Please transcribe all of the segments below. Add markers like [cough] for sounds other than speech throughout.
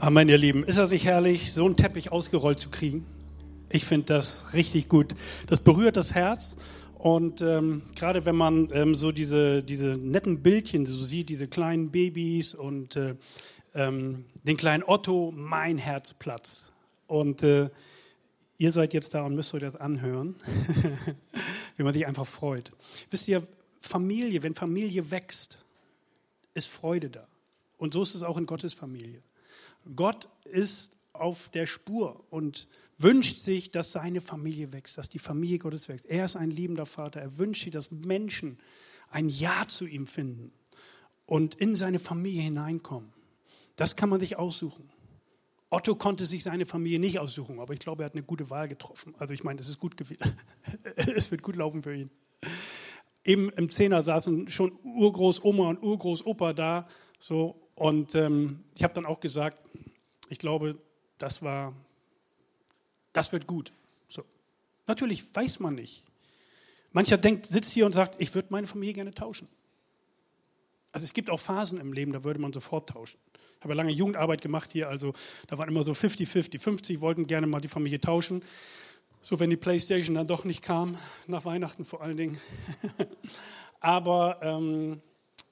Amen, ihr Lieben. Ist das nicht herrlich, so einen Teppich ausgerollt zu kriegen? Ich finde das richtig gut. Das berührt das Herz. Und ähm, gerade wenn man ähm, so diese, diese netten Bildchen so sieht, diese kleinen Babys und äh, ähm, den kleinen Otto, mein Herz platt. Und äh, ihr seid jetzt da und müsst euch das anhören, [laughs] wie man sich einfach freut. Wisst ihr, Familie, wenn Familie wächst, ist Freude da. Und so ist es auch in Gottes Familie. Gott ist auf der Spur und wünscht sich, dass seine Familie wächst, dass die Familie Gottes wächst. Er ist ein liebender Vater. Er wünscht sich, dass Menschen ein Ja zu ihm finden und in seine Familie hineinkommen. Das kann man sich aussuchen. Otto konnte sich seine Familie nicht aussuchen, aber ich glaube, er hat eine gute Wahl getroffen. Also ich meine, es ist gut gewesen. [laughs] es wird gut laufen für ihn. Eben im Zehner saßen schon Urgroßoma und Urgroßopa da, so und ähm, ich habe dann auch gesagt, ich glaube, das war, das wird gut. So. Natürlich weiß man nicht. Mancher denkt, sitzt hier und sagt, ich würde meine Familie gerne tauschen. Also es gibt auch Phasen im Leben, da würde man sofort tauschen. Ich habe ja lange Jugendarbeit gemacht hier, also da waren immer so 50-50. 50 wollten gerne mal die Familie tauschen. So, wenn die Playstation dann doch nicht kam, nach Weihnachten vor allen Dingen. [laughs] Aber ähm,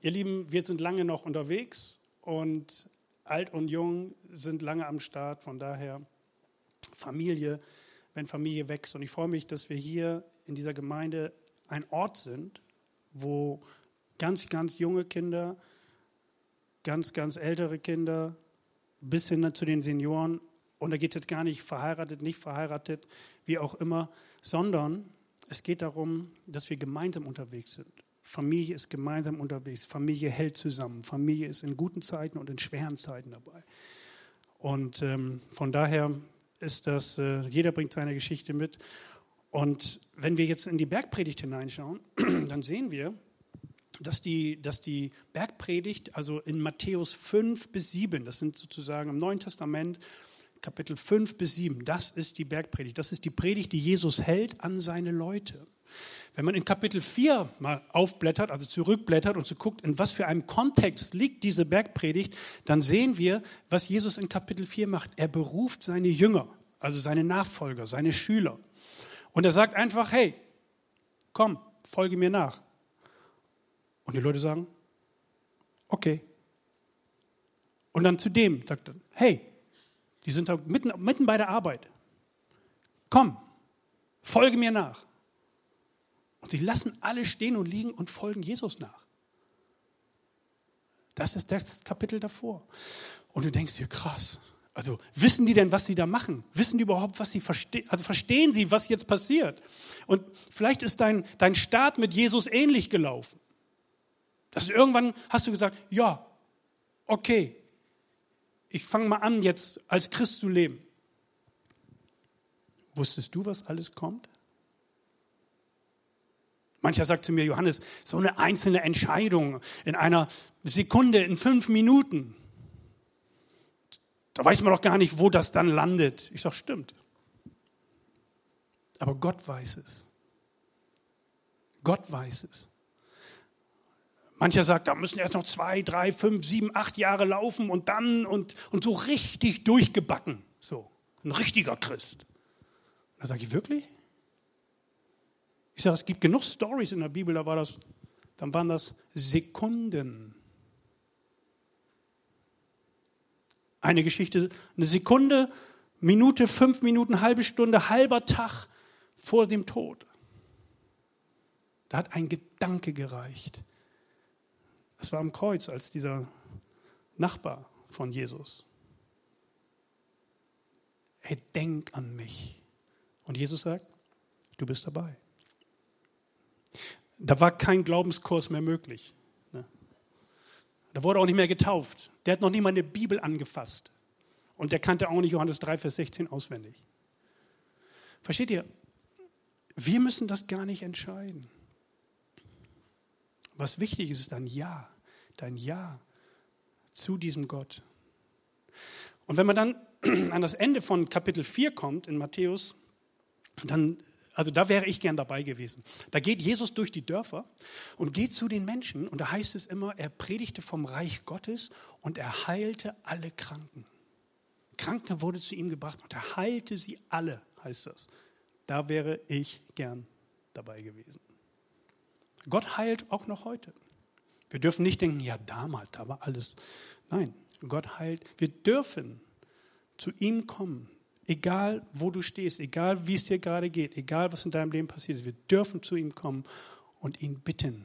ihr Lieben, wir sind lange noch unterwegs und alt und jung sind lange am Start. Von daher Familie, wenn Familie wächst. Und ich freue mich, dass wir hier in dieser Gemeinde ein Ort sind, wo ganz, ganz junge Kinder, ganz, ganz ältere Kinder, bis hin zu den Senioren, und da geht es jetzt gar nicht verheiratet, nicht verheiratet, wie auch immer, sondern es geht darum, dass wir gemeinsam unterwegs sind. Familie ist gemeinsam unterwegs. Familie hält zusammen. Familie ist in guten Zeiten und in schweren Zeiten dabei. Und ähm, von daher ist das, äh, jeder bringt seine Geschichte mit. Und wenn wir jetzt in die Bergpredigt hineinschauen, [clears throat] dann sehen wir, dass die, dass die Bergpredigt, also in Matthäus 5 bis 7, das sind sozusagen im Neuen Testament, Kapitel 5 bis 7, das ist die Bergpredigt. Das ist die Predigt, die Jesus hält an seine Leute. Wenn man in Kapitel 4 mal aufblättert, also zurückblättert und so guckt, in was für einem Kontext liegt diese Bergpredigt, dann sehen wir, was Jesus in Kapitel 4 macht. Er beruft seine Jünger, also seine Nachfolger, seine Schüler. Und er sagt einfach, hey, komm, folge mir nach. Und die Leute sagen, okay. Und dann zu dem sagt er, hey, die sind da mitten, mitten bei der Arbeit. Komm, folge mir nach. Und sie lassen alle stehen und liegen und folgen Jesus nach. Das ist das Kapitel davor. Und du denkst dir, krass. Also wissen die denn, was sie da machen? Wissen die überhaupt, was sie verstehen? Also verstehen sie, was jetzt passiert? Und vielleicht ist dein, dein Start mit Jesus ähnlich gelaufen. Dass irgendwann hast du gesagt, ja, okay, ich fange mal an, jetzt als Christ zu leben. Wusstest du, was alles kommt? Mancher sagt zu mir, Johannes, so eine einzelne Entscheidung in einer Sekunde, in fünf Minuten, da weiß man doch gar nicht, wo das dann landet. Ich sage, stimmt. Aber Gott weiß es. Gott weiß es. Mancher sagt, da müssen erst noch zwei, drei, fünf, sieben, acht Jahre laufen und dann und, und so richtig durchgebacken. So, ein richtiger Christ. Da sage ich, wirklich? Ich sage, es gibt genug Stories in der Bibel, da war das, dann waren das Sekunden. Eine Geschichte, eine Sekunde, Minute, fünf Minuten, halbe Stunde, halber Tag vor dem Tod. Da hat ein Gedanke gereicht. Das war am Kreuz, als dieser Nachbar von Jesus. Hey, denk an mich. Und Jesus sagt, du bist dabei. Da war kein Glaubenskurs mehr möglich. Ne? Da wurde auch nicht mehr getauft. Der hat noch nie mal eine Bibel angefasst. Und der kannte auch nicht Johannes 3, Vers 16 auswendig. Versteht ihr? Wir müssen das gar nicht entscheiden. Was wichtig ist, ist dein Ja, dein Ja zu diesem Gott. Und wenn man dann [clears throat] an das Ende von Kapitel 4 kommt in Matthäus, dann also da wäre ich gern dabei gewesen. Da geht Jesus durch die Dörfer und geht zu den Menschen und da heißt es immer, er predigte vom Reich Gottes und er heilte alle Kranken. Kranke wurde zu ihm gebracht und er heilte sie alle, heißt das. Da wäre ich gern dabei gewesen. Gott heilt auch noch heute. Wir dürfen nicht denken, ja damals, da war alles. Nein, Gott heilt. Wir dürfen zu ihm kommen, egal wo du stehst, egal wie es dir gerade geht, egal was in deinem Leben passiert ist. Wir dürfen zu ihm kommen und ihn bitten.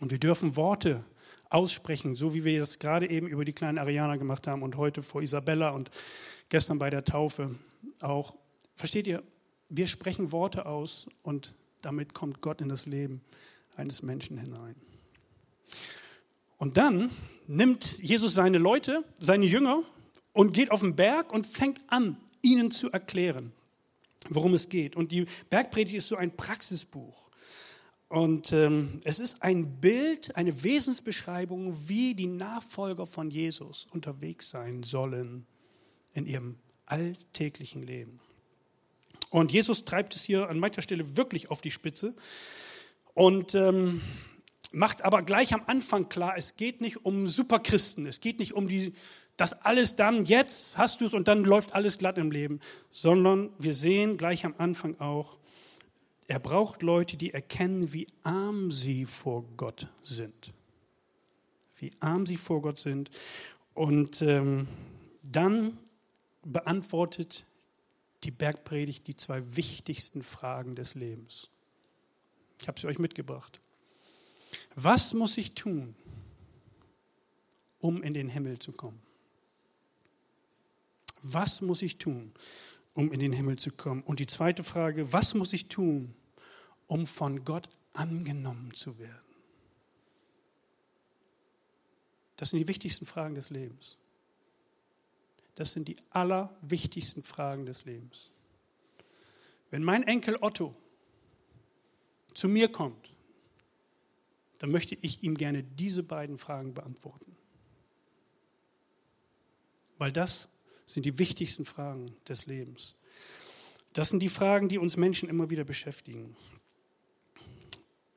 Und wir dürfen Worte aussprechen, so wie wir das gerade eben über die kleinen Arianer gemacht haben und heute vor Isabella und gestern bei der Taufe auch. Versteht ihr? Wir sprechen Worte aus und damit kommt Gott in das Leben eines Menschen hinein. Und dann nimmt Jesus seine Leute, seine Jünger und geht auf den Berg und fängt an, ihnen zu erklären, worum es geht. Und die Bergpredigt ist so ein Praxisbuch. Und ähm, es ist ein Bild, eine Wesensbeschreibung, wie die Nachfolger von Jesus unterwegs sein sollen in ihrem alltäglichen Leben. Und Jesus treibt es hier an mancher Stelle wirklich auf die Spitze und ähm, macht aber gleich am Anfang klar, es geht nicht um Superchristen, es geht nicht um die, das alles dann, jetzt hast du es und dann läuft alles glatt im Leben, sondern wir sehen gleich am Anfang auch, er braucht Leute, die erkennen, wie arm sie vor Gott sind. Wie arm sie vor Gott sind. Und ähm, dann beantwortet die Bergpredigt die zwei wichtigsten Fragen des Lebens. Ich habe sie euch mitgebracht. Was muss ich tun, um in den Himmel zu kommen? Was muss ich tun, um in den Himmel zu kommen? Und die zweite Frage, was muss ich tun, um von Gott angenommen zu werden? Das sind die wichtigsten Fragen des Lebens. Das sind die allerwichtigsten Fragen des Lebens. Wenn mein Enkel Otto zu mir kommt, dann möchte ich ihm gerne diese beiden Fragen beantworten. Weil das sind die wichtigsten Fragen des Lebens. Das sind die Fragen, die uns Menschen immer wieder beschäftigen.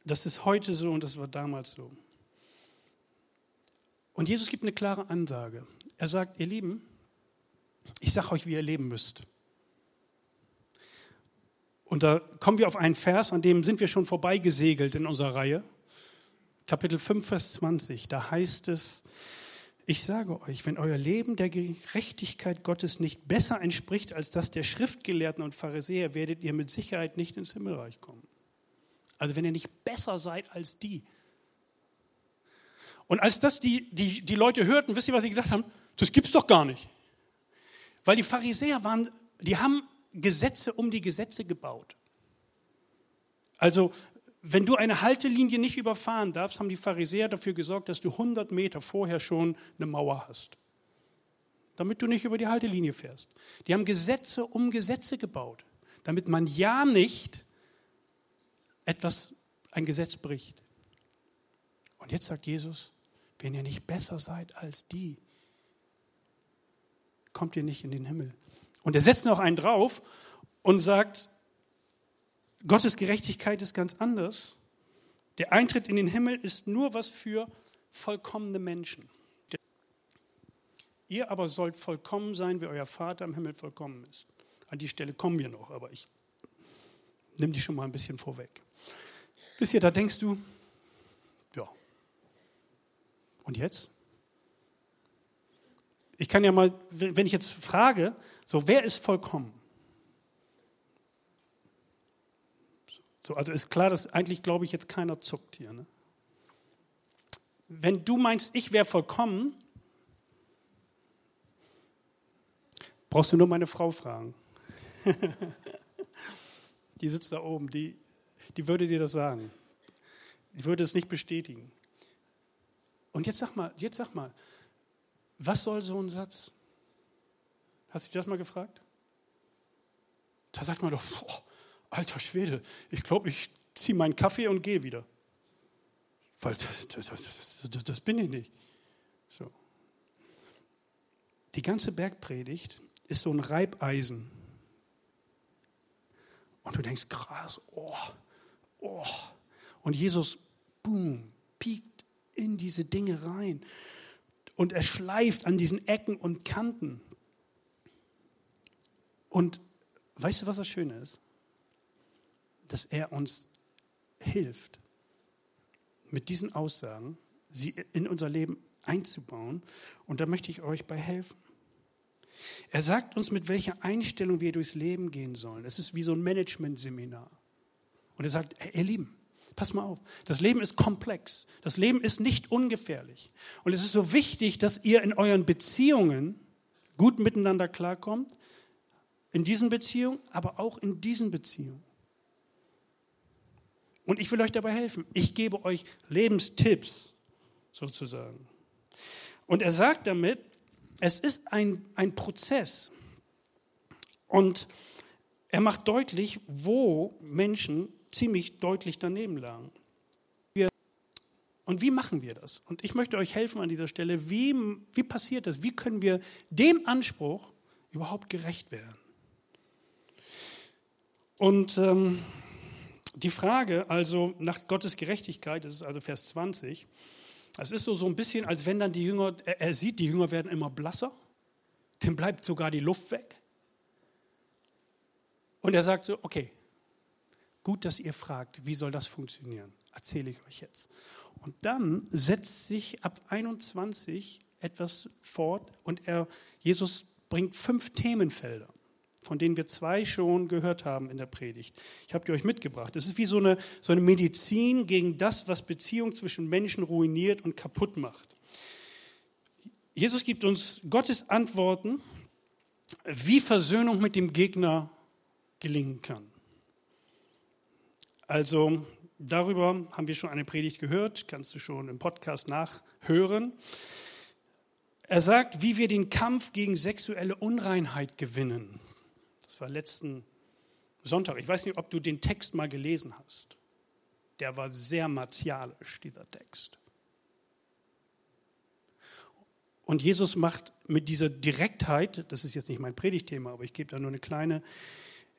Das ist heute so und das war damals so. Und Jesus gibt eine klare Ansage. Er sagt, ihr Lieben, ich sage euch, wie ihr leben müsst. Und da kommen wir auf einen Vers, an dem sind wir schon vorbeigesegelt in unserer Reihe. Kapitel 5, Vers 20. Da heißt es, ich sage euch, wenn euer Leben der Gerechtigkeit Gottes nicht besser entspricht als das der Schriftgelehrten und Pharisäer, werdet ihr mit Sicherheit nicht ins Himmelreich kommen. Also wenn ihr nicht besser seid als die. Und als das die, die, die Leute hörten, wisst ihr, was sie gedacht haben? Das gibt's doch gar nicht. Weil die Pharisäer waren, die haben Gesetze um die Gesetze gebaut. Also wenn du eine Haltelinie nicht überfahren darfst, haben die Pharisäer dafür gesorgt, dass du 100 Meter vorher schon eine Mauer hast, damit du nicht über die Haltelinie fährst. Die haben Gesetze um Gesetze gebaut, damit man ja nicht etwas, ein Gesetz bricht. Und jetzt sagt Jesus, wenn ihr nicht besser seid als die, kommt ihr nicht in den Himmel. Und er setzt noch einen drauf und sagt, Gottes Gerechtigkeit ist ganz anders. Der Eintritt in den Himmel ist nur was für vollkommene Menschen. Ihr aber sollt vollkommen sein, wie euer Vater im Himmel vollkommen ist. An die Stelle kommen wir noch, aber ich nehme die schon mal ein bisschen vorweg. Wisst ihr, da denkst du, ja. Und jetzt? Ich kann ja mal, wenn ich jetzt frage, so, wer ist vollkommen? So, also ist klar, dass eigentlich, glaube ich, jetzt keiner zuckt hier. Ne? Wenn du meinst, ich wäre vollkommen, brauchst du nur meine Frau fragen. [laughs] die sitzt da oben, die, die würde dir das sagen. Die würde es nicht bestätigen. Und jetzt sag mal, jetzt sag mal, was soll so ein Satz? Hast du dich das mal gefragt? Da sagt man doch, boah, alter Schwede, ich glaube, ich ziehe meinen Kaffee und gehe wieder. Weil das, das, das, das, bin ich nicht. So. Die ganze Bergpredigt ist so ein Reibeisen. Und du denkst, krass, oh, oh. Und Jesus, boom, piekt in diese Dinge rein. Und er schleift an diesen Ecken und Kanten. Und weißt du, was das Schöne ist? Dass er uns hilft, mit diesen Aussagen sie in unser Leben einzubauen. Und da möchte ich euch bei helfen. Er sagt uns, mit welcher Einstellung wir durchs Leben gehen sollen. Es ist wie so ein Management-Seminar. Und er sagt, ihr Lieben, pass mal auf, das Leben ist komplex. Das Leben ist nicht ungefährlich. Und es ist so wichtig, dass ihr in euren Beziehungen gut miteinander klarkommt. In diesen Beziehungen, aber auch in diesen Beziehungen. Und ich will euch dabei helfen. Ich gebe euch Lebenstipps sozusagen. Und er sagt damit, es ist ein, ein Prozess. Und er macht deutlich, wo Menschen ziemlich deutlich daneben lagen. Und wie machen wir das? Und ich möchte euch helfen an dieser Stelle. Wie, wie passiert das? Wie können wir dem Anspruch überhaupt gerecht werden? Und ähm, die Frage also nach Gottes Gerechtigkeit, das ist also Vers 20, es ist so, so ein bisschen, als wenn dann die Jünger, er, er sieht, die Jünger werden immer blasser, dem bleibt sogar die Luft weg. Und er sagt so, okay, gut, dass ihr fragt, wie soll das funktionieren? Erzähle ich euch jetzt. Und dann setzt sich ab 21 etwas fort und er, Jesus bringt fünf Themenfelder von denen wir zwei schon gehört haben in der Predigt. Ich habe die euch mitgebracht. Es ist wie so eine, so eine Medizin gegen das, was Beziehung zwischen Menschen ruiniert und kaputt macht. Jesus gibt uns Gottes Antworten, wie Versöhnung mit dem Gegner gelingen kann. Also darüber haben wir schon eine Predigt gehört, kannst du schon im Podcast nachhören. Er sagt, wie wir den Kampf gegen sexuelle Unreinheit gewinnen. Das war letzten Sonntag. Ich weiß nicht, ob du den Text mal gelesen hast. Der war sehr martialisch, dieser Text. Und Jesus macht mit dieser Direktheit, das ist jetzt nicht mein Predigtthema, aber ich gebe da nur eine kleine,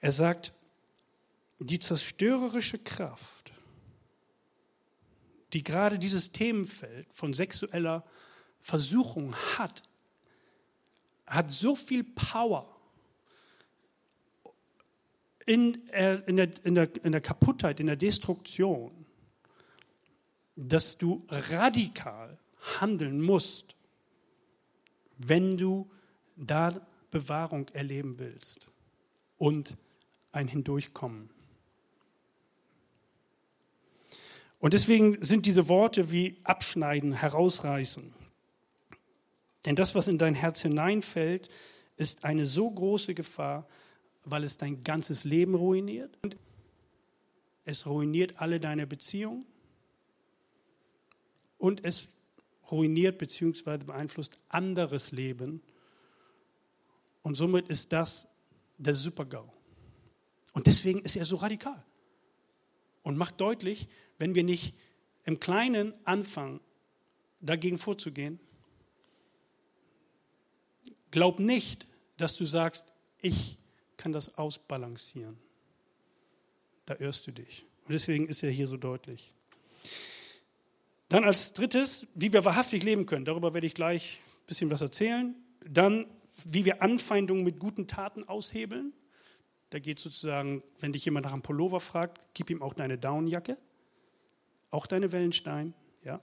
er sagt, die zerstörerische Kraft, die gerade dieses Themenfeld von sexueller Versuchung hat, hat so viel Power in, äh, in, der, in, der, in der Kaputtheit, in der Destruktion, dass du radikal handeln musst, wenn du da Bewahrung erleben willst und ein Hindurchkommen. Und deswegen sind diese Worte wie abschneiden, herausreißen. Denn das, was in dein Herz hineinfällt, ist eine so große Gefahr, weil es dein ganzes Leben ruiniert. Und es ruiniert alle deine Beziehungen. Und es ruiniert bzw. beeinflusst anderes Leben. Und somit ist das der Super-GAU. Und deswegen ist er so radikal. Und macht deutlich, wenn wir nicht im Kleinen anfangen, dagegen vorzugehen, glaub nicht, dass du sagst, ich kann das ausbalancieren. Da irrst du dich. Und deswegen ist er hier so deutlich. Dann als drittes, wie wir wahrhaftig leben können. Darüber werde ich gleich ein bisschen was erzählen. Dann, wie wir Anfeindungen mit guten Taten aushebeln. Da geht sozusagen, wenn dich jemand nach einem Pullover fragt, gib ihm auch deine Downjacke, auch deine Wellenstein, ja.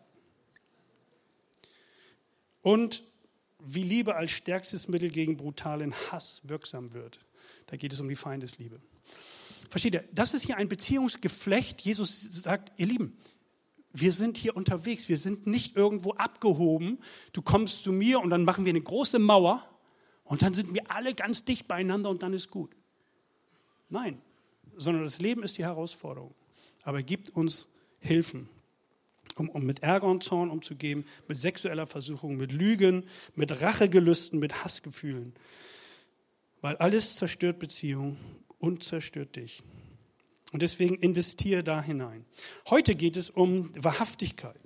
Und wie Liebe als stärkstes Mittel gegen brutalen Hass wirksam wird. Da geht es um die Feindesliebe. Versteht ihr? Das ist hier ein Beziehungsgeflecht. Jesus sagt, ihr Lieben, wir sind hier unterwegs. Wir sind nicht irgendwo abgehoben. Du kommst zu mir und dann machen wir eine große Mauer und dann sind wir alle ganz dicht beieinander und dann ist gut. Nein, sondern das Leben ist die Herausforderung. Aber er gibt uns Hilfen, um, um mit Ärger und Zorn umzugehen, mit sexueller Versuchung, mit Lügen, mit Rachegelüsten, mit Hassgefühlen. Weil alles zerstört Beziehung und zerstört dich. Und deswegen investiere da hinein. Heute geht es um Wahrhaftigkeit.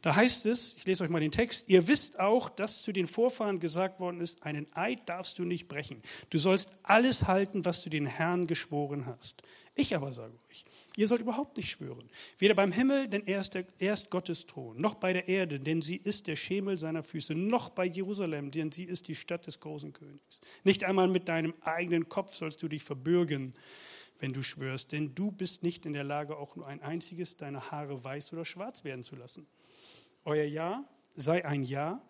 Da heißt es, ich lese euch mal den Text, ihr wisst auch, dass zu den Vorfahren gesagt worden ist, einen Eid darfst du nicht brechen. Du sollst alles halten, was du den Herrn geschworen hast. Ich aber sage euch, Ihr sollt überhaupt nicht schwören. Weder beim Himmel, denn er ist, der, er ist Gottes Thron, noch bei der Erde, denn sie ist der Schemel seiner Füße, noch bei Jerusalem, denn sie ist die Stadt des großen Königs. Nicht einmal mit deinem eigenen Kopf sollst du dich verbürgen, wenn du schwörst, denn du bist nicht in der Lage, auch nur ein einziges deiner Haare weiß oder schwarz werden zu lassen. Euer Ja sei ein Ja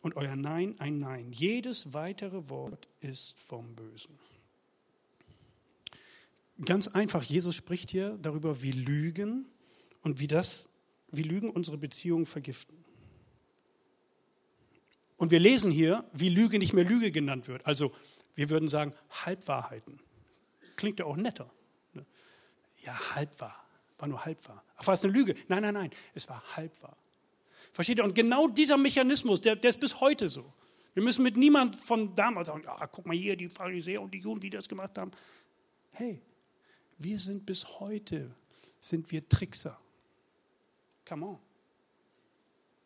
und euer Nein ein Nein. Jedes weitere Wort ist vom Bösen. Ganz einfach, Jesus spricht hier darüber, wie Lügen und wie das, wie Lügen unsere Beziehungen vergiften. Und wir lesen hier, wie Lüge nicht mehr Lüge genannt wird. Also wir würden sagen Halbwahrheiten. Klingt ja auch netter. Ne? Ja, halbwahr. War nur halbwahr. Ach, war es eine Lüge? Nein, nein, nein. Es war halbwahr. Versteht ihr? Und genau dieser Mechanismus, der, der ist bis heute so. Wir müssen mit niemand von damals sagen, ah, guck mal hier, die Pharisäer und die Juden, die das gemacht haben. Hey, wir sind bis heute, sind wir Trickser. Come on.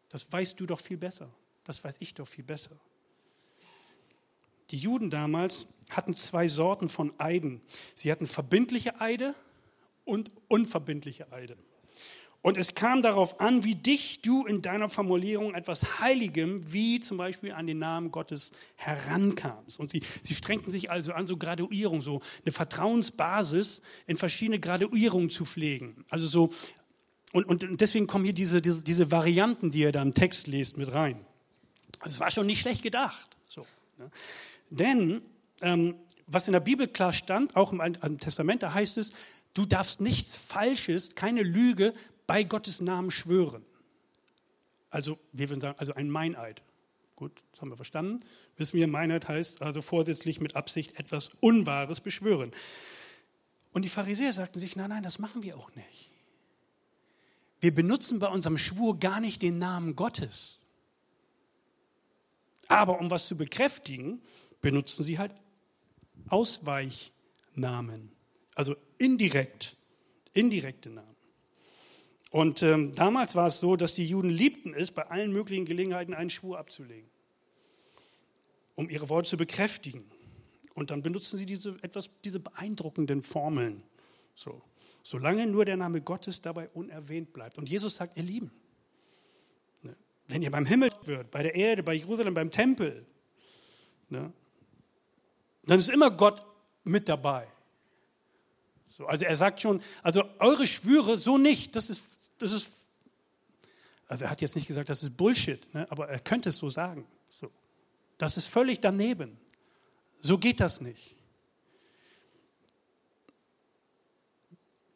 Das weißt du doch viel besser. Das weiß ich doch viel besser. Die Juden damals hatten zwei Sorten von Eiden. Sie hatten verbindliche Eide und unverbindliche Eide. Und es kam darauf an, wie dicht du in deiner Formulierung etwas Heiligem, wie zum Beispiel an den Namen Gottes, herankamst. Und sie, sie strengten sich also an, so Graduierung, so eine Vertrauensbasis in verschiedene Graduierungen zu pflegen. Also so, und, und deswegen kommen hier diese, diese, diese Varianten, die ihr da im Text lest, mit rein. Also es war schon nicht schlecht gedacht. So, ne? Denn ähm, was in der Bibel klar stand, auch im Alten Testament, da heißt es, du darfst nichts Falsches, keine Lüge bei Gottes Namen schwören. Also, wir würden sagen, also ein Meineid. Gut, das haben wir verstanden. Wissen wir, Meineid heißt also vorsätzlich mit Absicht etwas Unwahres beschwören. Und die Pharisäer sagten sich, nein, nein, das machen wir auch nicht. Wir benutzen bei unserem Schwur gar nicht den Namen Gottes. Aber um was zu bekräftigen, benutzen sie halt Ausweichnamen. Also indirekt, indirekte Namen. Und ähm, damals war es so, dass die Juden liebten es, bei allen möglichen Gelegenheiten einen Schwur abzulegen, um ihre Worte zu bekräftigen. Und dann benutzen sie diese, etwas, diese beeindruckenden Formeln. So. Solange nur der Name Gottes dabei unerwähnt bleibt. Und Jesus sagt, ihr Lieben, ne, wenn ihr beim Himmel wird, bei der Erde, bei Jerusalem, beim Tempel, ne, dann ist immer Gott mit dabei. So, also er sagt schon, also eure Schwüre so nicht, das ist das ist, also er hat jetzt nicht gesagt, das ist Bullshit, ne? aber er könnte es so sagen. So. Das ist völlig daneben. So geht das nicht.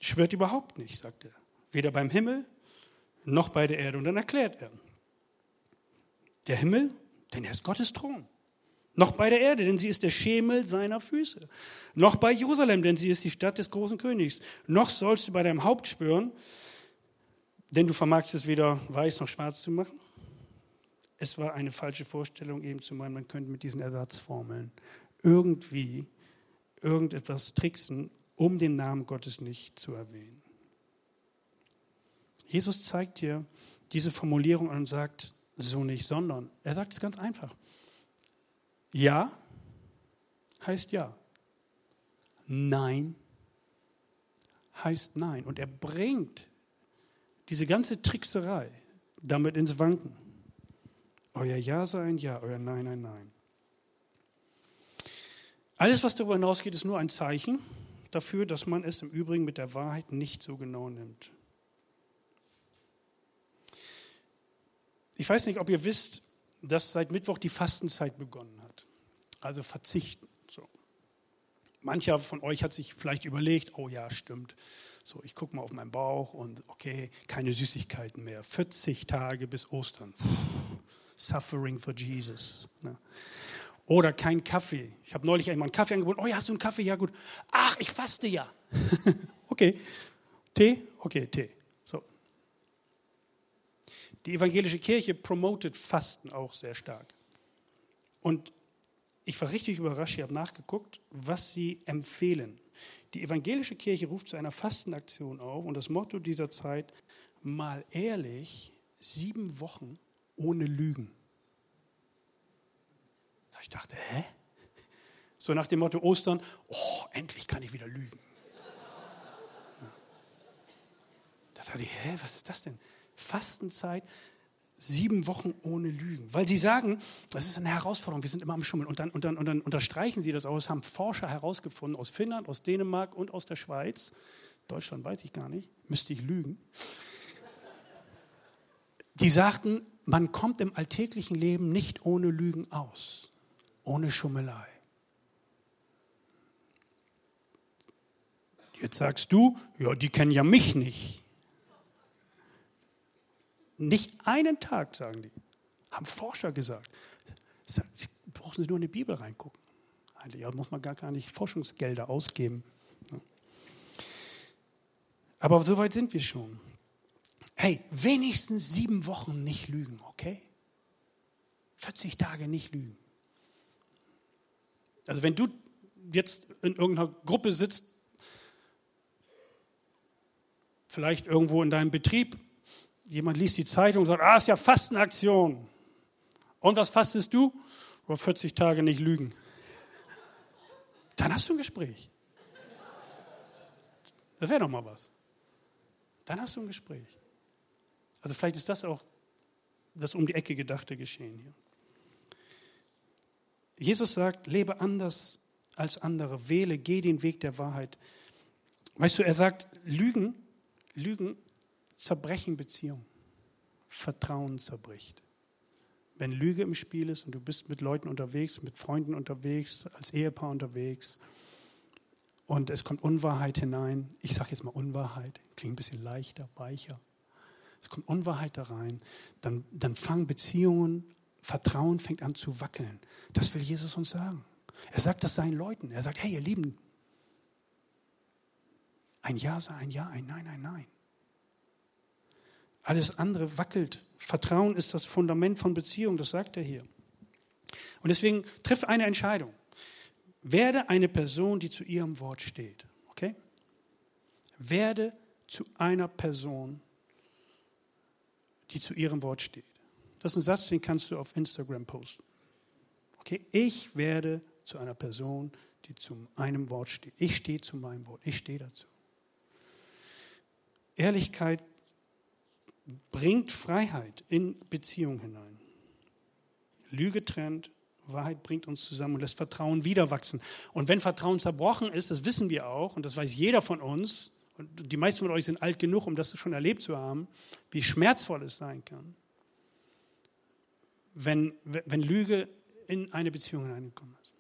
Schwört überhaupt nicht, sagt er. Weder beim Himmel noch bei der Erde. Und dann erklärt er, der Himmel, denn er ist Gottes Thron. Noch bei der Erde, denn sie ist der Schemel seiner Füße. Noch bei Jerusalem, denn sie ist die Stadt des großen Königs. Noch sollst du bei deinem Haupt schwören, denn du vermagst es weder weiß noch schwarz zu machen. Es war eine falsche Vorstellung, eben zu meinen, man könnte mit diesen Ersatzformeln irgendwie irgendetwas tricksen, um den Namen Gottes nicht zu erwähnen. Jesus zeigt dir diese Formulierung und sagt, so nicht, sondern er sagt es ganz einfach. Ja heißt ja. Nein heißt nein. Und er bringt diese ganze Trickserei damit ins Wanken. Euer Ja sei ein Ja, euer Nein ein Nein. Alles, was darüber hinausgeht, ist nur ein Zeichen dafür, dass man es im Übrigen mit der Wahrheit nicht so genau nimmt. Ich weiß nicht, ob ihr wisst, dass seit Mittwoch die Fastenzeit begonnen hat. Also verzichten. Mancher von euch hat sich vielleicht überlegt, oh ja, stimmt. So, ich gucke mal auf meinen Bauch und okay, keine Süßigkeiten mehr. 40 Tage bis Ostern. Suffering for Jesus. Ne? Oder kein Kaffee. Ich habe neulich einmal einen Kaffee angeboten. Oh ja, hast du einen Kaffee? Ja, gut. Ach, ich faste ja. [laughs] okay. Tee? Okay, Tee. So. Die evangelische Kirche promotet Fasten auch sehr stark. Und ich war richtig überrascht, ich habe nachgeguckt, was sie empfehlen. Die evangelische Kirche ruft zu einer Fastenaktion auf und das Motto dieser Zeit, mal ehrlich, sieben Wochen ohne Lügen. Ich dachte, hä? So nach dem Motto Ostern, oh, endlich kann ich wieder lügen. Da dachte ich, hä, was ist das denn? Fastenzeit, sieben Wochen ohne Lügen. Weil sie sagen, das ist eine Herausforderung, wir sind immer am Schummeln. Und dann, und dann, und dann unterstreichen sie das aus, haben Forscher herausgefunden aus Finnland, aus Dänemark und aus der Schweiz. Deutschland weiß ich gar nicht, müsste ich lügen. Die sagten, man kommt im alltäglichen Leben nicht ohne Lügen aus, ohne Schummelei. Jetzt sagst du, ja, die kennen ja mich nicht. Nicht einen Tag, sagen die. Haben Forscher gesagt. Brauchen Sie nur in die Bibel reingucken. Eigentlich muss man gar, gar nicht Forschungsgelder ausgeben. Aber so weit sind wir schon. Hey, wenigstens sieben Wochen nicht lügen, okay? 40 Tage nicht lügen. Also wenn du jetzt in irgendeiner Gruppe sitzt, vielleicht irgendwo in deinem Betrieb, jemand liest die Zeitung und sagt, ah, ist ja Fastenaktion. Und was fastest du? Über 40 Tage nicht lügen. Dann hast du ein Gespräch. Das wäre doch mal was. Dann hast du ein Gespräch. Also vielleicht ist das auch das um die Ecke gedachte Geschehen hier. Jesus sagt, lebe anders als andere, wähle, geh den Weg der Wahrheit. Weißt du, er sagt, Lügen, Lügen zerbrechen Beziehungen. Vertrauen zerbricht. Wenn Lüge im Spiel ist und du bist mit Leuten unterwegs, mit Freunden unterwegs, als Ehepaar unterwegs und es kommt Unwahrheit hinein, ich sage jetzt mal Unwahrheit, klingt ein bisschen leichter, weicher, es kommt Unwahrheit da rein, dann, dann fangen Beziehungen, Vertrauen fängt an zu wackeln. Das will Jesus uns sagen. Er sagt das seinen Leuten. Er sagt, hey ihr Lieben, ein Ja sei ein Ja, ein Nein, ein Nein. Alles andere wackelt. Vertrauen ist das Fundament von Beziehung, das sagt er hier. Und deswegen triff eine Entscheidung. Werde eine Person, die zu ihrem Wort steht. Okay? Werde zu einer Person, die zu ihrem Wort steht. Das ist ein Satz, den kannst du auf Instagram posten. Okay, ich werde zu einer Person, die zu einem Wort steht. Ich stehe zu meinem Wort. Ich stehe dazu. Ehrlichkeit bringt Freiheit in Beziehung hinein. Lüge trennt, Wahrheit bringt uns zusammen und lässt Vertrauen wieder wachsen. Und wenn Vertrauen zerbrochen ist, das wissen wir auch und das weiß jeder von uns, und die meisten von euch sind alt genug, um das schon erlebt zu haben, wie schmerzvoll es sein kann, wenn, wenn Lüge in eine Beziehung hineingekommen ist.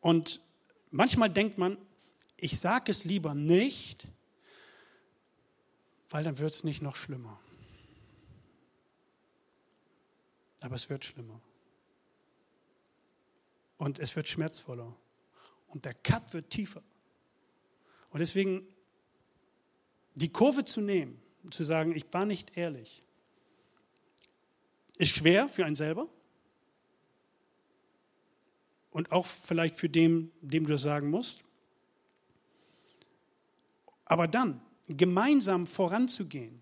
Und manchmal denkt man, ich sage es lieber nicht, weil dann wird es nicht noch schlimmer. Aber es wird schlimmer. Und es wird schmerzvoller. Und der Cut wird tiefer. Und deswegen die Kurve zu nehmen, zu sagen, ich war nicht ehrlich, ist schwer für einen selber und auch vielleicht für den, dem du das sagen musst. Aber dann gemeinsam voranzugehen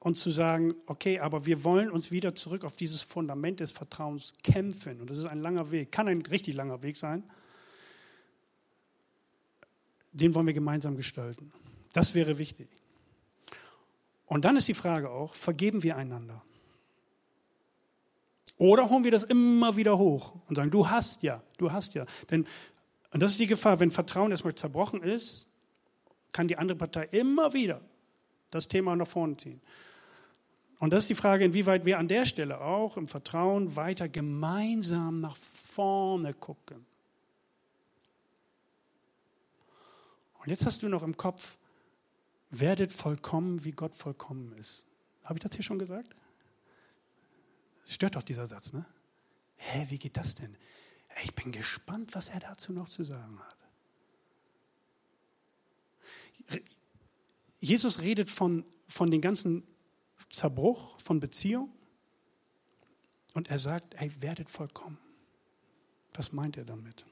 und zu sagen, okay, aber wir wollen uns wieder zurück auf dieses Fundament des Vertrauens kämpfen. Und das ist ein langer Weg, kann ein richtig langer Weg sein den wollen wir gemeinsam gestalten. Das wäre wichtig. Und dann ist die Frage auch, vergeben wir einander? Oder holen wir das immer wieder hoch und sagen, du hast ja, du hast ja. Denn, und das ist die Gefahr, wenn Vertrauen erstmal zerbrochen ist, kann die andere Partei immer wieder das Thema nach vorne ziehen. Und das ist die Frage, inwieweit wir an der Stelle auch im Vertrauen weiter gemeinsam nach vorne gucken. Und jetzt hast du noch im Kopf, werdet vollkommen, wie Gott vollkommen ist. Habe ich das hier schon gesagt? Das stört doch dieser Satz, ne? Hä, wie geht das denn? Ich bin gespannt, was er dazu noch zu sagen hat. Jesus redet von, von dem ganzen Zerbruch von Beziehung und er sagt, hey, werdet vollkommen. Was meint er damit?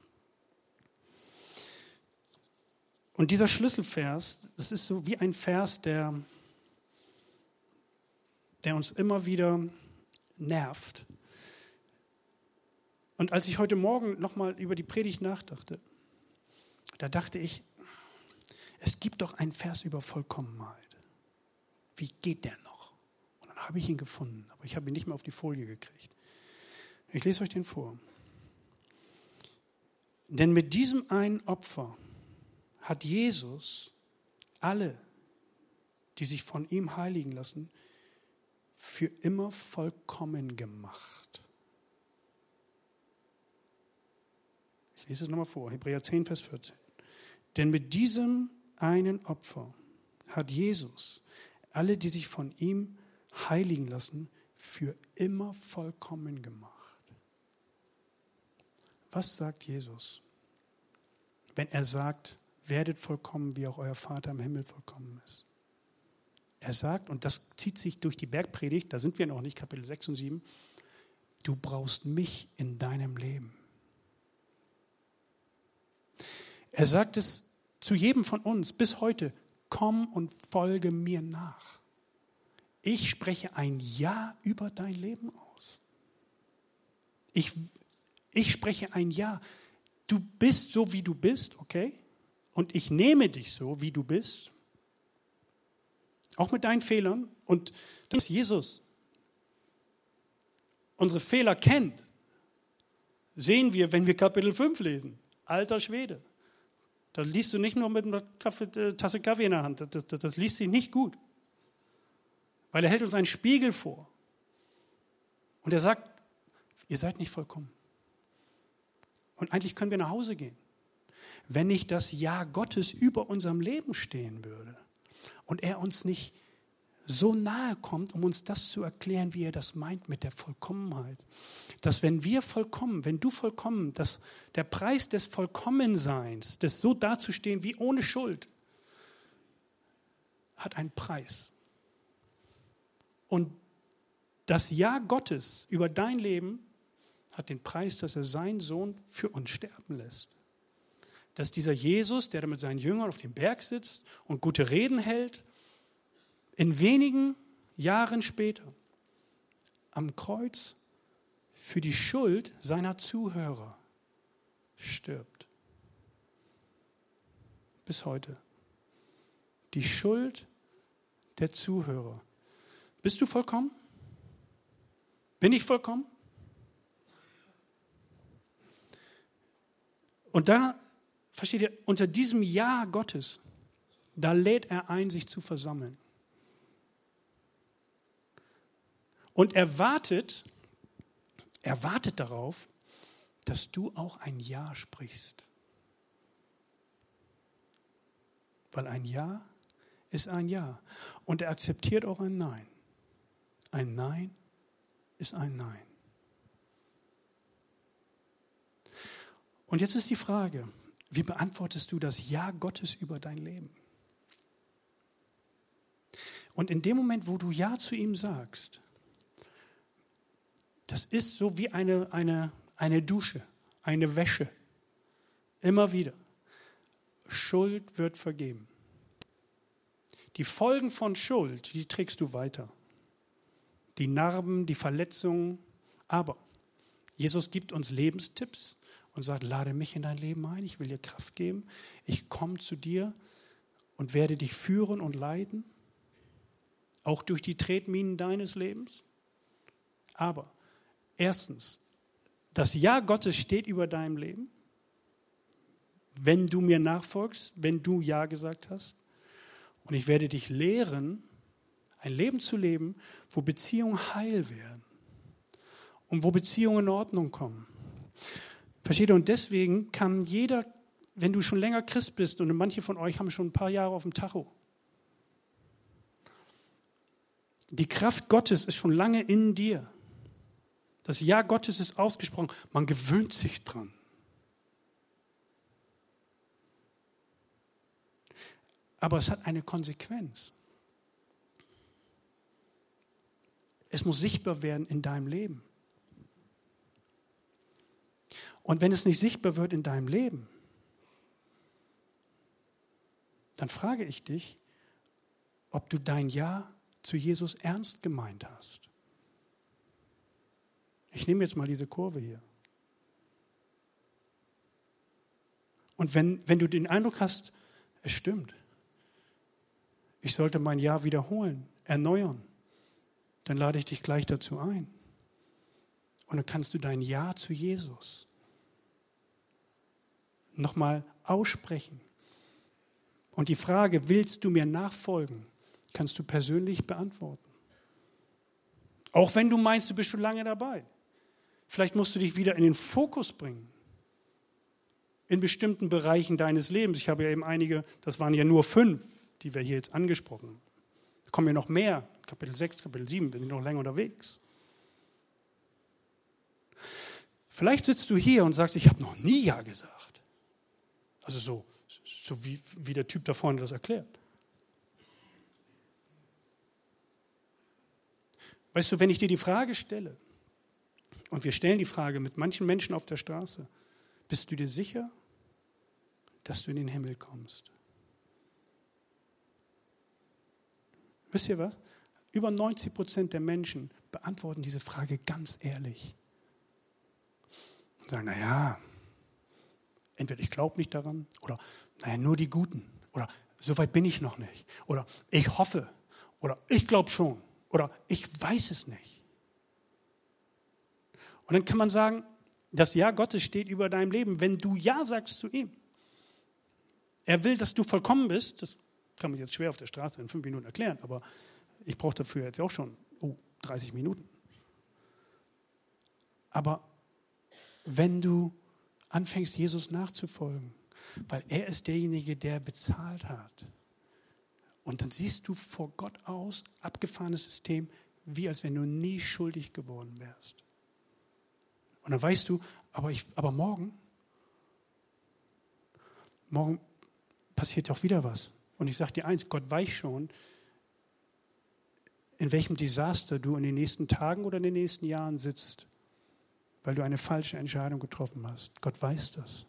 Und dieser Schlüsselvers, das ist so wie ein Vers, der, der uns immer wieder nervt. Und als ich heute Morgen nochmal über die Predigt nachdachte, da dachte ich, es gibt doch einen Vers über Vollkommenheit. Wie geht der noch? Und dann habe ich ihn gefunden, aber ich habe ihn nicht mehr auf die Folie gekriegt. Ich lese euch den vor. Denn mit diesem einen Opfer hat Jesus alle, die sich von ihm heiligen lassen, für immer vollkommen gemacht. Ich lese es nochmal vor, Hebräer 10, Vers 14. Denn mit diesem einen Opfer hat Jesus alle, die sich von ihm heiligen lassen, für immer vollkommen gemacht. Was sagt Jesus, wenn er sagt, werdet vollkommen, wie auch euer Vater im Himmel vollkommen ist? Er sagt, und das zieht sich durch die Bergpredigt, da sind wir noch nicht, Kapitel 6 und 7, du brauchst mich in deinem Leben. Er sagt es zu jedem von uns bis heute, komm und folge mir nach. Ich spreche ein Ja über dein Leben aus. Ich, ich spreche ein Ja. Du bist so, wie du bist, okay? Und ich nehme dich so, wie du bist. Auch mit deinen Fehlern. Und dass Jesus unsere Fehler kennt, sehen wir, wenn wir Kapitel 5 lesen. Alter Schwede. Da liest du nicht nur mit einer Kaffee, äh, Tasse Kaffee in der Hand. Das, das, das liest sich nicht gut. Weil er hält uns einen Spiegel vor. Und er sagt, ihr seid nicht vollkommen. Und eigentlich können wir nach Hause gehen. Wenn nicht das Ja Gottes über unserem Leben stehen würde und er uns nicht so nahe kommt, um uns das zu erklären, wie er das meint mit der Vollkommenheit. Dass wenn wir vollkommen, wenn du vollkommen, dass der Preis des Vollkommenseins, des so dazustehen wie ohne Schuld, hat einen Preis. Und das Ja Gottes über dein Leben hat den Preis, dass er seinen Sohn für uns sterben lässt. Dass dieser Jesus, der da mit seinen Jüngern auf dem Berg sitzt und gute Reden hält in wenigen Jahren später am Kreuz für die Schuld seiner Zuhörer stirbt. Bis heute. Die Schuld der Zuhörer. Bist du vollkommen? Bin ich vollkommen? Und da, versteht ihr, unter diesem Ja Gottes, da lädt er ein, sich zu versammeln. Und er wartet, er wartet darauf, dass du auch ein Ja sprichst. Weil ein Ja ist ein Ja. Und er akzeptiert auch ein Nein. Ein Nein ist ein Nein. Und jetzt ist die Frage, wie beantwortest du das Ja Gottes über dein Leben? Und in dem Moment, wo du Ja zu ihm sagst, das ist so wie eine, eine, eine Dusche, eine Wäsche. Immer wieder. Schuld wird vergeben. Die Folgen von Schuld, die trägst du weiter. Die Narben, die Verletzungen. Aber Jesus gibt uns Lebenstipps und sagt, lade mich in dein Leben ein, ich will dir Kraft geben. Ich komme zu dir und werde dich führen und leiten, auch durch die Tretminen deines Lebens. Aber Erstens, das Ja Gottes steht über deinem Leben, wenn du mir nachfolgst, wenn du Ja gesagt hast. Und ich werde dich lehren, ein Leben zu leben, wo Beziehungen heil werden und wo Beziehungen in Ordnung kommen. Versteht ihr? Und deswegen kann jeder, wenn du schon länger Christ bist, und manche von euch haben schon ein paar Jahre auf dem Tacho, die Kraft Gottes ist schon lange in dir. Das Ja Gottes ist ausgesprochen. Man gewöhnt sich dran. Aber es hat eine Konsequenz. Es muss sichtbar werden in deinem Leben. Und wenn es nicht sichtbar wird in deinem Leben, dann frage ich dich, ob du dein Ja zu Jesus ernst gemeint hast. Ich nehme jetzt mal diese Kurve hier. Und wenn, wenn du den Eindruck hast, es stimmt, ich sollte mein Ja wiederholen, erneuern, dann lade ich dich gleich dazu ein. Und dann kannst du dein Ja zu Jesus nochmal aussprechen. Und die Frage, willst du mir nachfolgen, kannst du persönlich beantworten. Auch wenn du meinst, du bist schon lange dabei. Vielleicht musst du dich wieder in den Fokus bringen. In bestimmten Bereichen deines Lebens. Ich habe ja eben einige, das waren ja nur fünf, die wir hier jetzt angesprochen haben. Da kommen ja noch mehr. Kapitel 6, Kapitel 7, wir sind noch länger unterwegs. Vielleicht sitzt du hier und sagst, ich habe noch nie Ja gesagt. Also so, so wie, wie der Typ da vorne das erklärt. Weißt du, wenn ich dir die Frage stelle, und wir stellen die Frage mit manchen Menschen auf der Straße, bist du dir sicher, dass du in den Himmel kommst? Wisst ihr was? Über 90 Prozent der Menschen beantworten diese Frage ganz ehrlich. Und sagen, naja, entweder ich glaube nicht daran oder naja, nur die Guten oder so weit bin ich noch nicht oder ich hoffe oder ich glaube schon oder ich weiß es nicht. Und dann kann man sagen, das Ja Gottes steht über deinem Leben, wenn du Ja sagst zu ihm. Er will, dass du vollkommen bist. Das kann man jetzt schwer auf der Straße in fünf Minuten erklären, aber ich brauche dafür jetzt auch schon oh, 30 Minuten. Aber wenn du anfängst, Jesus nachzufolgen, weil er ist derjenige, der bezahlt hat. Und dann siehst du vor Gott aus, abgefahrenes System, wie als wenn du nie schuldig geworden wärst. Und dann weißt du, aber, ich, aber morgen, morgen passiert auch wieder was. Und ich sage dir eins, Gott weiß schon, in welchem Desaster du in den nächsten Tagen oder in den nächsten Jahren sitzt, weil du eine falsche Entscheidung getroffen hast. Gott weiß das.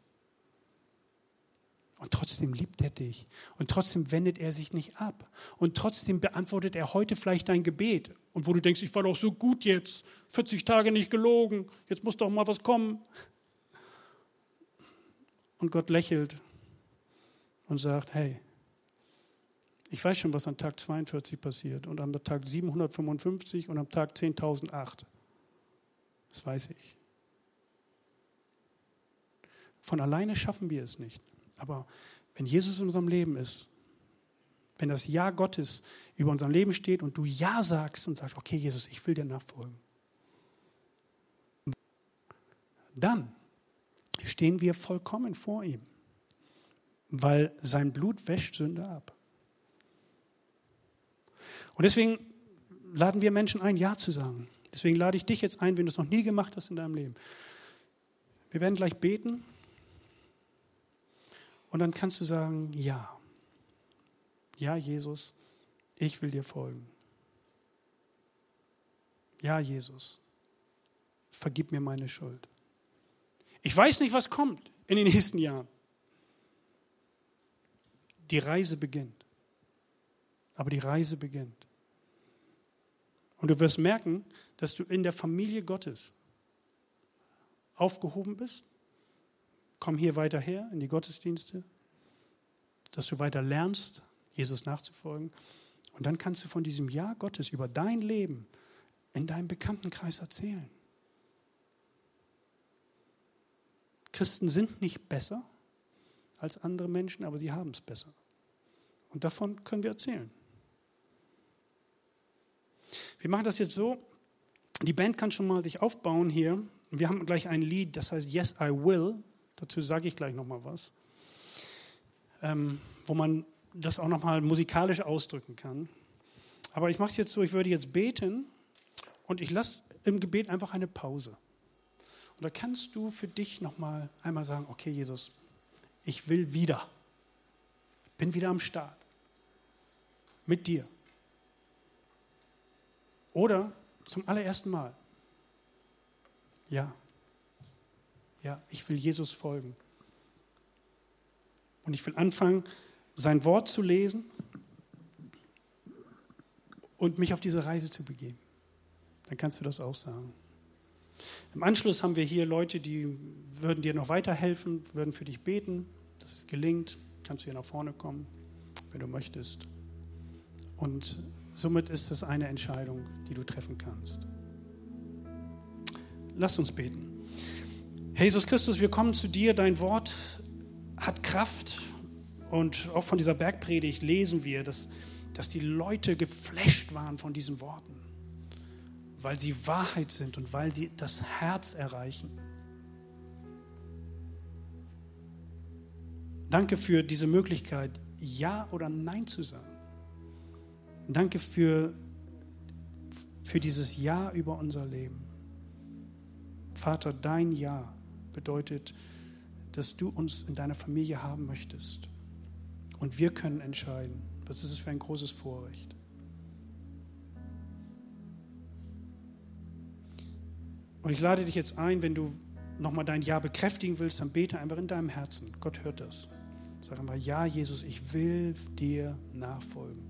Und trotzdem liebt er dich. Und trotzdem wendet er sich nicht ab. Und trotzdem beantwortet er heute vielleicht dein Gebet. Und wo du denkst, ich war doch so gut jetzt, 40 Tage nicht gelogen, jetzt muss doch mal was kommen. Und Gott lächelt und sagt, hey, ich weiß schon, was an Tag 42 passiert und am Tag 755 und am Tag 10.008. Das weiß ich. Von alleine schaffen wir es nicht. Aber wenn Jesus in unserem Leben ist, wenn das Ja Gottes über unserem Leben steht und du Ja sagst und sagst, okay Jesus, ich will dir nachfolgen, dann stehen wir vollkommen vor ihm, weil sein Blut wäscht Sünde ab. Und deswegen laden wir Menschen ein, Ja zu sagen. Deswegen lade ich dich jetzt ein, wenn du es noch nie gemacht hast in deinem Leben. Wir werden gleich beten. Und dann kannst du sagen, ja, ja Jesus, ich will dir folgen. Ja Jesus, vergib mir meine Schuld. Ich weiß nicht, was kommt in den nächsten Jahren. Die Reise beginnt. Aber die Reise beginnt. Und du wirst merken, dass du in der Familie Gottes aufgehoben bist komm hier weiter her in die Gottesdienste, dass du weiter lernst, Jesus nachzufolgen. Und dann kannst du von diesem Ja Gottes über dein Leben in deinem Bekanntenkreis erzählen. Christen sind nicht besser als andere Menschen, aber sie haben es besser. Und davon können wir erzählen. Wir machen das jetzt so, die Band kann schon mal sich aufbauen hier. Wir haben gleich ein Lied, das heißt Yes, I Will. Dazu sage ich gleich nochmal was. Ähm, wo man das auch nochmal musikalisch ausdrücken kann. Aber ich mache es jetzt so, ich würde jetzt beten und ich lasse im Gebet einfach eine Pause. Und da kannst du für dich nochmal einmal sagen, okay Jesus, ich will wieder, bin wieder am Start, mit dir. Oder zum allerersten Mal, ja, ja, ich will Jesus folgen. Und ich will anfangen, sein Wort zu lesen und mich auf diese Reise zu begeben. Dann kannst du das auch sagen. Im Anschluss haben wir hier Leute, die würden dir noch weiterhelfen, würden für dich beten, dass es gelingt. Kannst du hier nach vorne kommen, wenn du möchtest. Und somit ist es eine Entscheidung, die du treffen kannst. Lass uns beten. Jesus Christus, wir kommen zu dir. Dein Wort hat Kraft. Und auch von dieser Bergpredigt lesen wir, dass, dass die Leute geflasht waren von diesen Worten, weil sie Wahrheit sind und weil sie das Herz erreichen. Danke für diese Möglichkeit, Ja oder Nein zu sagen. Danke für, für dieses Ja über unser Leben. Vater, dein Ja bedeutet, dass du uns in deiner Familie haben möchtest. Und wir können entscheiden. Was ist es für ein großes Vorrecht? Und ich lade dich jetzt ein, wenn du nochmal dein Ja bekräftigen willst, dann bete einfach in deinem Herzen. Gott hört das. Sag einmal, ja, Jesus, ich will dir nachfolgen.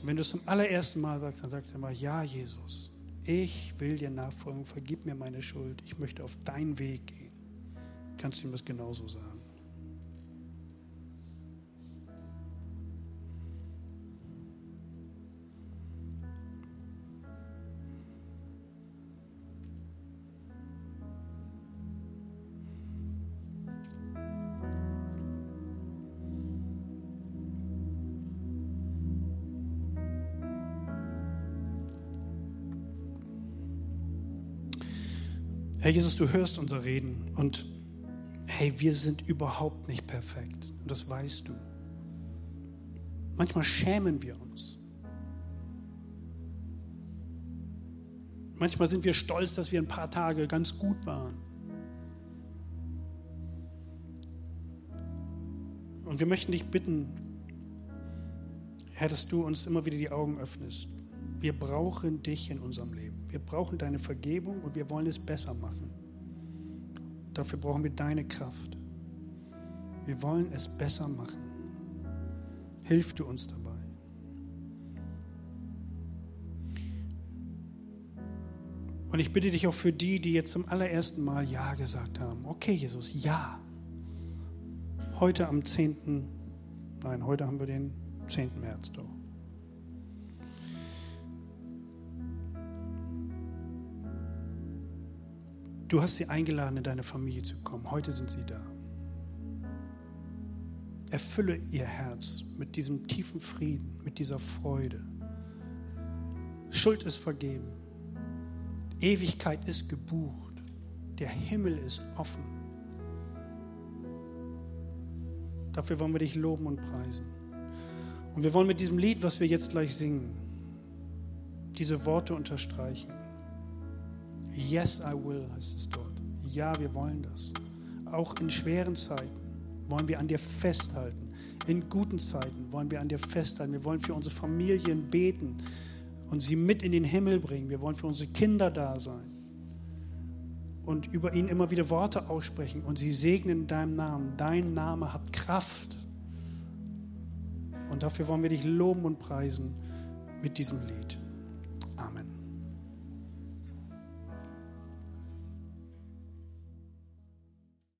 Und wenn du es zum allerersten Mal sagst, dann sagst du einmal, ja, Jesus, ich will dir nachfolgen, vergib mir meine Schuld, ich möchte auf deinen Weg gehen. Kannst du ihm das genauso sagen? Herr Jesus, du hörst unser Reden und hey, wir sind überhaupt nicht perfekt und das weißt du. Manchmal schämen wir uns. Manchmal sind wir stolz, dass wir ein paar Tage ganz gut waren. Und wir möchten dich bitten, Herr, dass du uns immer wieder die Augen öffnest. Wir brauchen dich in unserem Leben. Wir brauchen deine Vergebung und wir wollen es besser machen. Dafür brauchen wir deine Kraft. Wir wollen es besser machen. Hilf du uns dabei. Und ich bitte dich auch für die, die jetzt zum allerersten Mal Ja gesagt haben. Okay, Jesus, ja. Heute am 10. Nein, heute haben wir den 10. März doch. Du hast sie eingeladen, in deine Familie zu kommen. Heute sind sie da. Erfülle ihr Herz mit diesem tiefen Frieden, mit dieser Freude. Schuld ist vergeben. Ewigkeit ist gebucht. Der Himmel ist offen. Dafür wollen wir dich loben und preisen. Und wir wollen mit diesem Lied, was wir jetzt gleich singen, diese Worte unterstreichen. Yes, I will, heißt es dort. Ja, wir wollen das. Auch in schweren Zeiten wollen wir an dir festhalten. In guten Zeiten wollen wir an dir festhalten. Wir wollen für unsere Familien beten und sie mit in den Himmel bringen. Wir wollen für unsere Kinder da sein und über ihn immer wieder Worte aussprechen und sie segnen in deinem Namen. Dein Name hat Kraft. Und dafür wollen wir dich loben und preisen mit diesem Lied.